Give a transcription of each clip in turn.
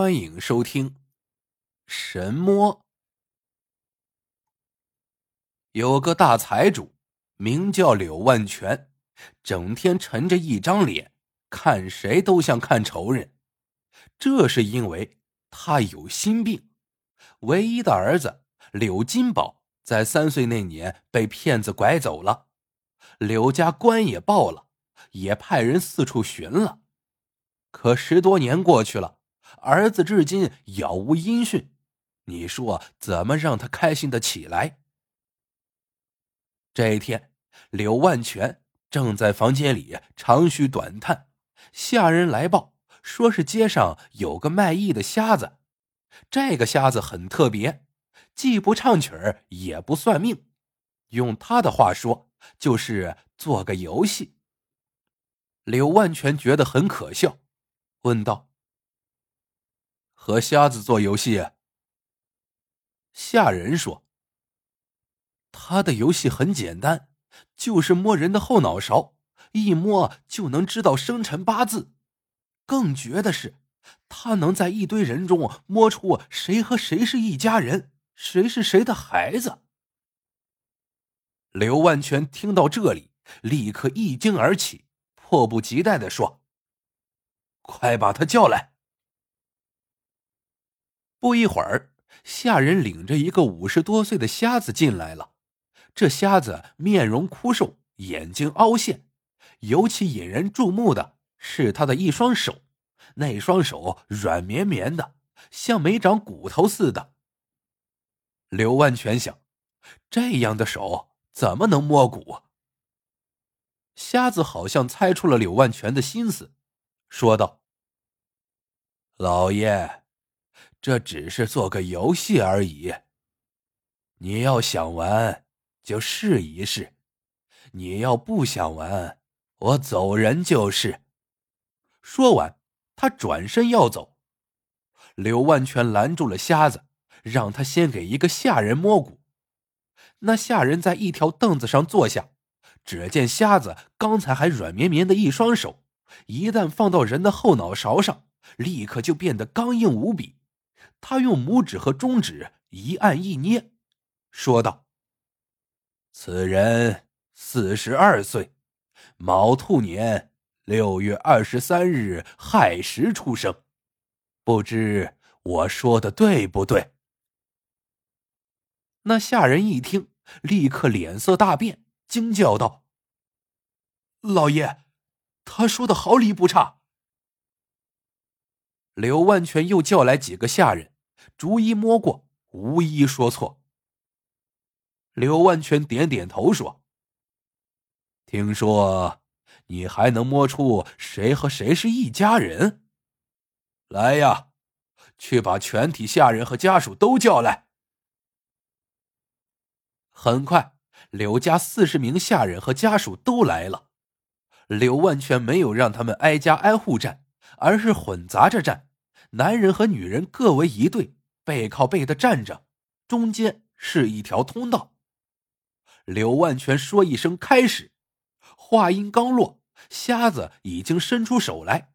欢迎收听《神摸》。有个大财主，名叫柳万全，整天沉着一张脸，看谁都像看仇人。这是因为他有心病。唯一的儿子柳金宝在三岁那年被骗子拐走了，柳家官也报了，也派人四处寻了。可十多年过去了，儿子至今杳无音讯，你说怎么让他开心的起来？这一天，柳万全正在房间里长吁短叹，下人来报说是街上有个卖艺的瞎子，这个瞎子很特别，既不唱曲儿，也不算命，用他的话说，就是做个游戏。柳万全觉得很可笑。问道：“和瞎子做游戏？”下人说：“他的游戏很简单，就是摸人的后脑勺，一摸就能知道生辰八字。更绝的是，他能在一堆人中摸出谁和谁是一家人，谁是谁的孩子。”刘万全听到这里，立刻一惊而起，迫不及待的说。快把他叫来！不一会儿，下人领着一个五十多岁的瞎子进来了。这瞎子面容枯瘦，眼睛凹陷，尤其引人注目的是他的一双手，那双手软绵绵的，像没长骨头似的。刘万全想，这样的手怎么能摸骨？瞎子好像猜出了柳万全的心思。说道：“老爷，这只是做个游戏而已。你要想玩，就试一试；你要不想玩，我走人就是。”说完，他转身要走。柳万全拦住了瞎子，让他先给一个下人摸骨。那下人在一条凳子上坐下，只见瞎子刚才还软绵绵的一双手。一旦放到人的后脑勺上，立刻就变得刚硬无比。他用拇指和中指一按一捏，说道：“此人四十二岁，卯兔年六月二十三日亥时出生，不知我说的对不对？”那下人一听，立刻脸色大变，惊叫道：“老爷！”他说的毫厘不差。刘万全又叫来几个下人，逐一摸过，无一说错。刘万全点点头说：“听说你还能摸出谁和谁是一家人？来呀，去把全体下人和家属都叫来。”很快，刘家四十名下人和家属都来了。柳万全没有让他们挨家挨户站，而是混杂着站，男人和女人各为一队，背靠背的站着，中间是一条通道。柳万全说一声“开始”，话音刚落，瞎子已经伸出手来，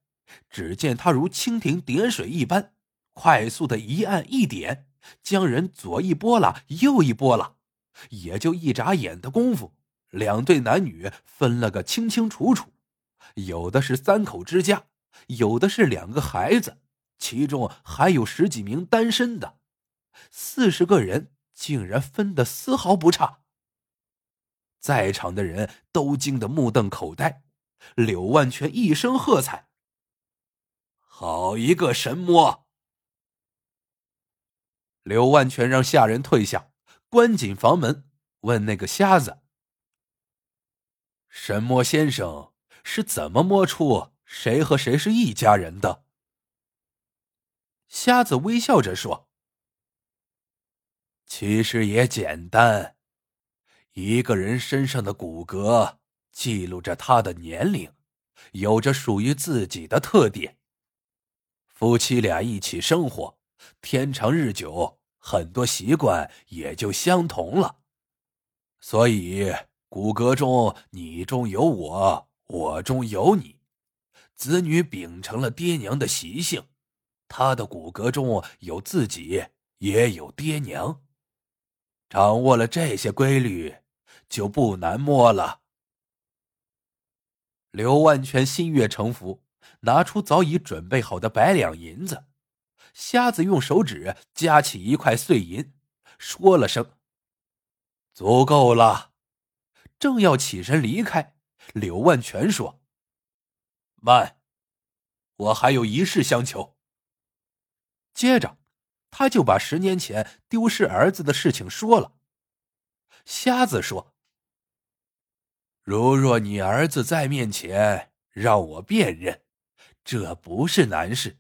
只见他如蜻蜓点水一般，快速的一按一点，将人左一拨拉，右一拨拉，也就一眨眼的功夫。两对男女分了个清清楚楚，有的是三口之家，有的是两个孩子，其中还有十几名单身的，四十个人竟然分得丝毫不差。在场的人都惊得目瞪口呆，柳万全一声喝彩：“好一个神魔！”柳万全让下人退下，关紧房门，问那个瞎子。神魔先生是怎么摸出谁和谁是一家人的？瞎子微笑着说：“其实也简单，一个人身上的骨骼记录着他的年龄，有着属于自己的特点。夫妻俩一起生活，天长日久，很多习惯也就相同了，所以。”骨骼中，你中有我，我中有你，子女秉承了爹娘的习性，他的骨骼中有自己，也有爹娘。掌握了这些规律，就不难摸了。刘万全心悦诚服，拿出早已准备好的百两银子。瞎子用手指夹起一块碎银，说了声：“足够了。”正要起身离开，刘万全说：“慢，我还有一事相求。”接着，他就把十年前丢失儿子的事情说了。瞎子说：“如若你儿子在面前，让我辨认，这不是难事。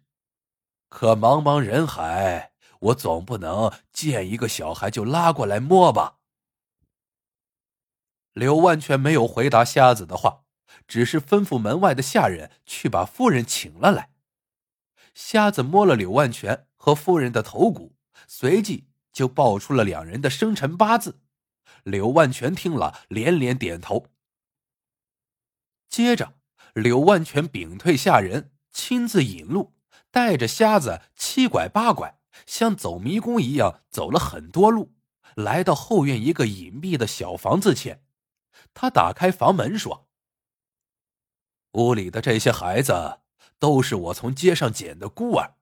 可茫茫人海，我总不能见一个小孩就拉过来摸吧？”刘万全没有回答瞎子的话，只是吩咐门外的下人去把夫人请了来。瞎子摸了柳万全和夫人的头骨，随即就报出了两人的生辰八字。柳万全听了，连连点头。接着，柳万全屏退下人，亲自引路，带着瞎子七拐八拐，像走迷宫一样走了很多路，来到后院一个隐蔽的小房子前。他打开房门说：“屋里的这些孩子。”都是我从街上捡的孤儿，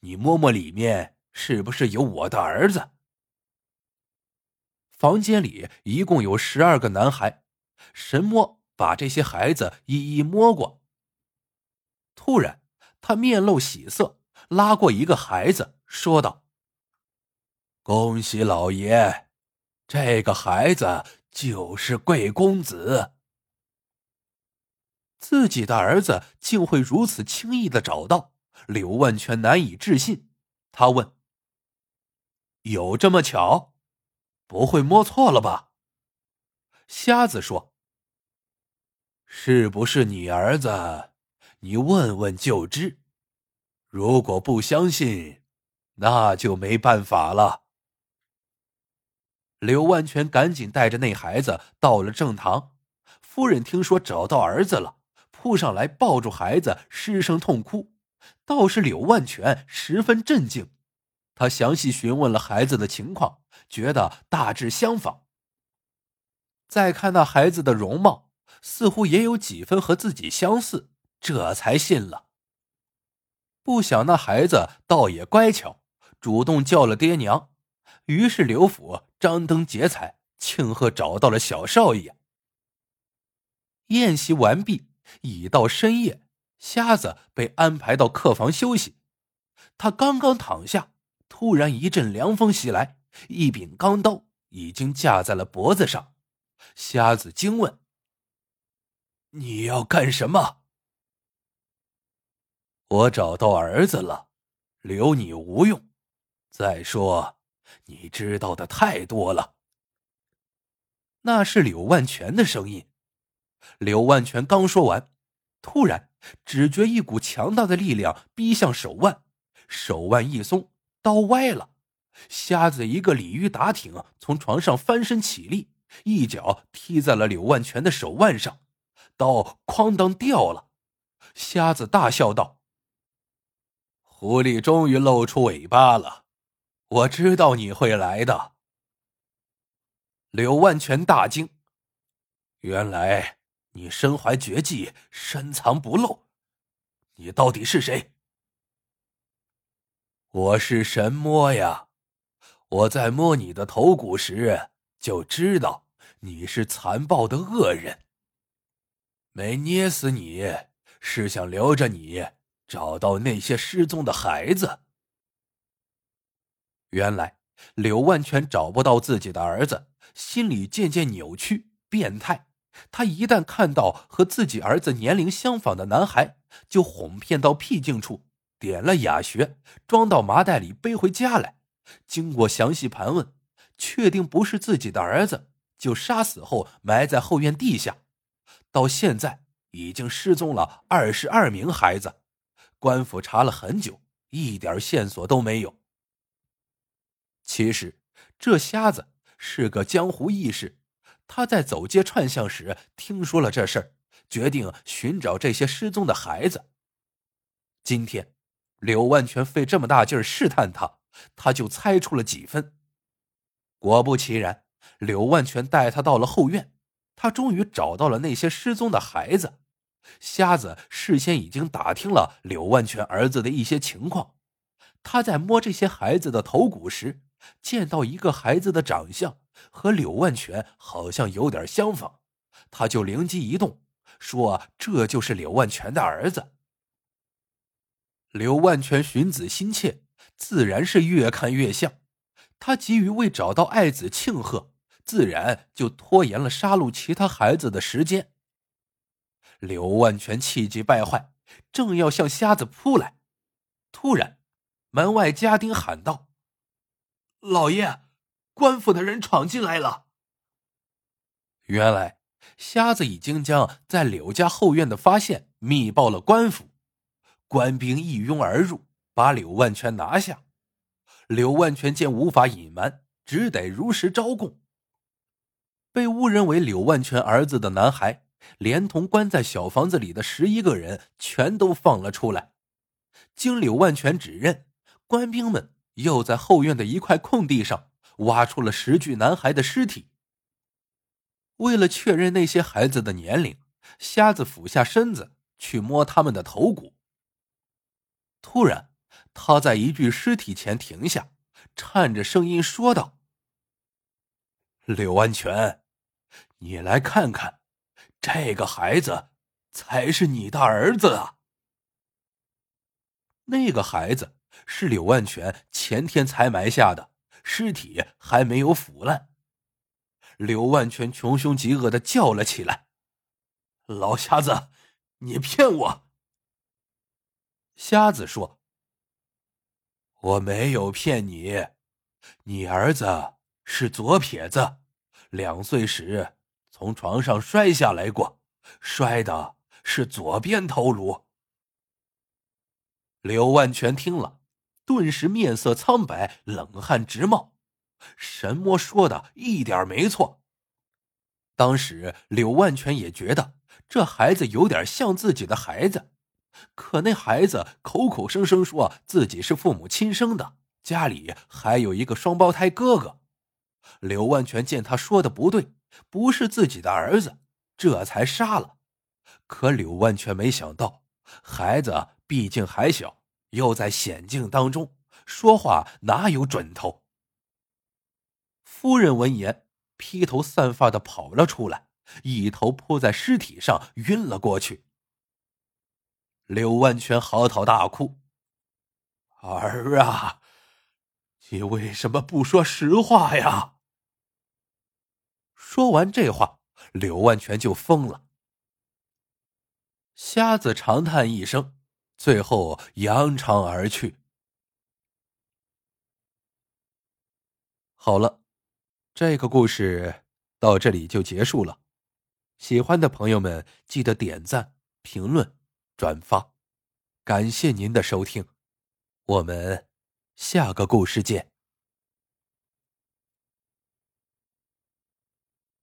你摸摸里面是不是有我的儿子？房间里一共有十二个男孩，神摸把这些孩子一一摸过。突然，他面露喜色，拉过一个孩子，说道：“恭喜老爷，这个孩子就是贵公子。”自己的儿子竟会如此轻易的找到，柳万全难以置信。他问：“有这么巧？不会摸错了吧？”瞎子说：“是不是你儿子？你问问就知。如果不相信，那就没办法了。”柳万全赶紧带着那孩子到了正堂。夫人听说找到儿子了。扑上来抱住孩子，失声痛哭。倒是柳万全十分震惊，他详细询问了孩子的情况，觉得大致相仿。再看那孩子的容貌，似乎也有几分和自己相似，这才信了。不想那孩子倒也乖巧，主动叫了爹娘。于是刘府张灯结彩，庆贺找到了小少爷。宴席完毕。已到深夜，瞎子被安排到客房休息。他刚刚躺下，突然一阵凉风袭来，一柄钢刀已经架在了脖子上。瞎子惊问：“你要干什么？”“我找到儿子了，留你无用。再说，你知道的太多了。”那是柳万全的声音。柳万全刚说完，突然只觉一股强大的力量逼向手腕，手腕一松，刀歪了。瞎子一个鲤鱼打挺，从床上翻身起立，一脚踢在了柳万全的手腕上，刀哐当掉了。瞎子大笑道：“狐狸终于露出尾巴了，我知道你会来的。”柳万全大惊，原来。你身怀绝技，深藏不露。你到底是谁？我是神摸呀！我在摸你的头骨时，就知道你是残暴的恶人。没捏死你，是想留着你，找到那些失踪的孩子。原来柳万全找不到自己的儿子，心里渐渐扭曲、变态。他一旦看到和自己儿子年龄相仿的男孩，就哄骗到僻静处，点了哑穴，装到麻袋里背回家来。经过详细盘问，确定不是自己的儿子，就杀死后埋在后院地下。到现在已经失踪了二十二名孩子，官府查了很久，一点线索都没有。其实这瞎子是个江湖义士。他在走街串巷时听说了这事儿，决定寻找这些失踪的孩子。今天，柳万全费这么大劲儿试探他，他就猜出了几分。果不其然，柳万全带他到了后院，他终于找到了那些失踪的孩子。瞎子事先已经打听了柳万全儿子的一些情况，他在摸这些孩子的头骨时，见到一个孩子的长相和柳万全好像有点相仿，他就灵机一动，说这就是柳万全的儿子。柳万全寻子心切，自然是越看越像。他急于为找到爱子庆贺，自然就拖延了杀戮其他孩子的时间。柳万全气急败坏，正要向瞎子扑来，突然，门外家丁喊道：“老爷，官府的人闯进来了。”原来，瞎子已经将在柳家后院的发现密报了官府，官兵一拥而入，把柳万全拿下。柳万全见无法隐瞒，只得如实招供。被误认为柳万全儿子的男孩。连同关在小房子里的十一个人，全都放了出来。经柳万全指认，官兵们又在后院的一块空地上挖出了十具男孩的尸体。为了确认那些孩子的年龄，瞎子俯下身子去摸他们的头骨。突然，他在一具尸体前停下，颤着声音说道：“柳万全，你来看看。”这个孩子才是你的儿子啊！那个孩子是柳万全前天才埋下的，尸体还没有腐烂。刘万全穷凶极恶的叫了起来：“老瞎子，你骗我！”瞎子说：“我没有骗你，你儿子是左撇子，两岁时。”从床上摔下来过，摔的是左边头颅。刘万全听了，顿时面色苍白，冷汗直冒。神魔说的一点没错。当时柳万全也觉得这孩子有点像自己的孩子，可那孩子口口声声说自己是父母亲生的，家里还有一个双胞胎哥哥。柳万全见他说的不对。不是自己的儿子，这才杀了。可柳万却没想到，孩子毕竟还小，又在险境当中，说话哪有准头。夫人闻言，披头散发的跑了出来，一头扑在尸体上，晕了过去。柳万全嚎啕大哭：“儿啊，你为什么不说实话呀？”说完这话，柳万全就疯了。瞎子长叹一声，最后扬长而去。好了，这个故事到这里就结束了。喜欢的朋友们记得点赞、评论、转发，感谢您的收听，我们下个故事见。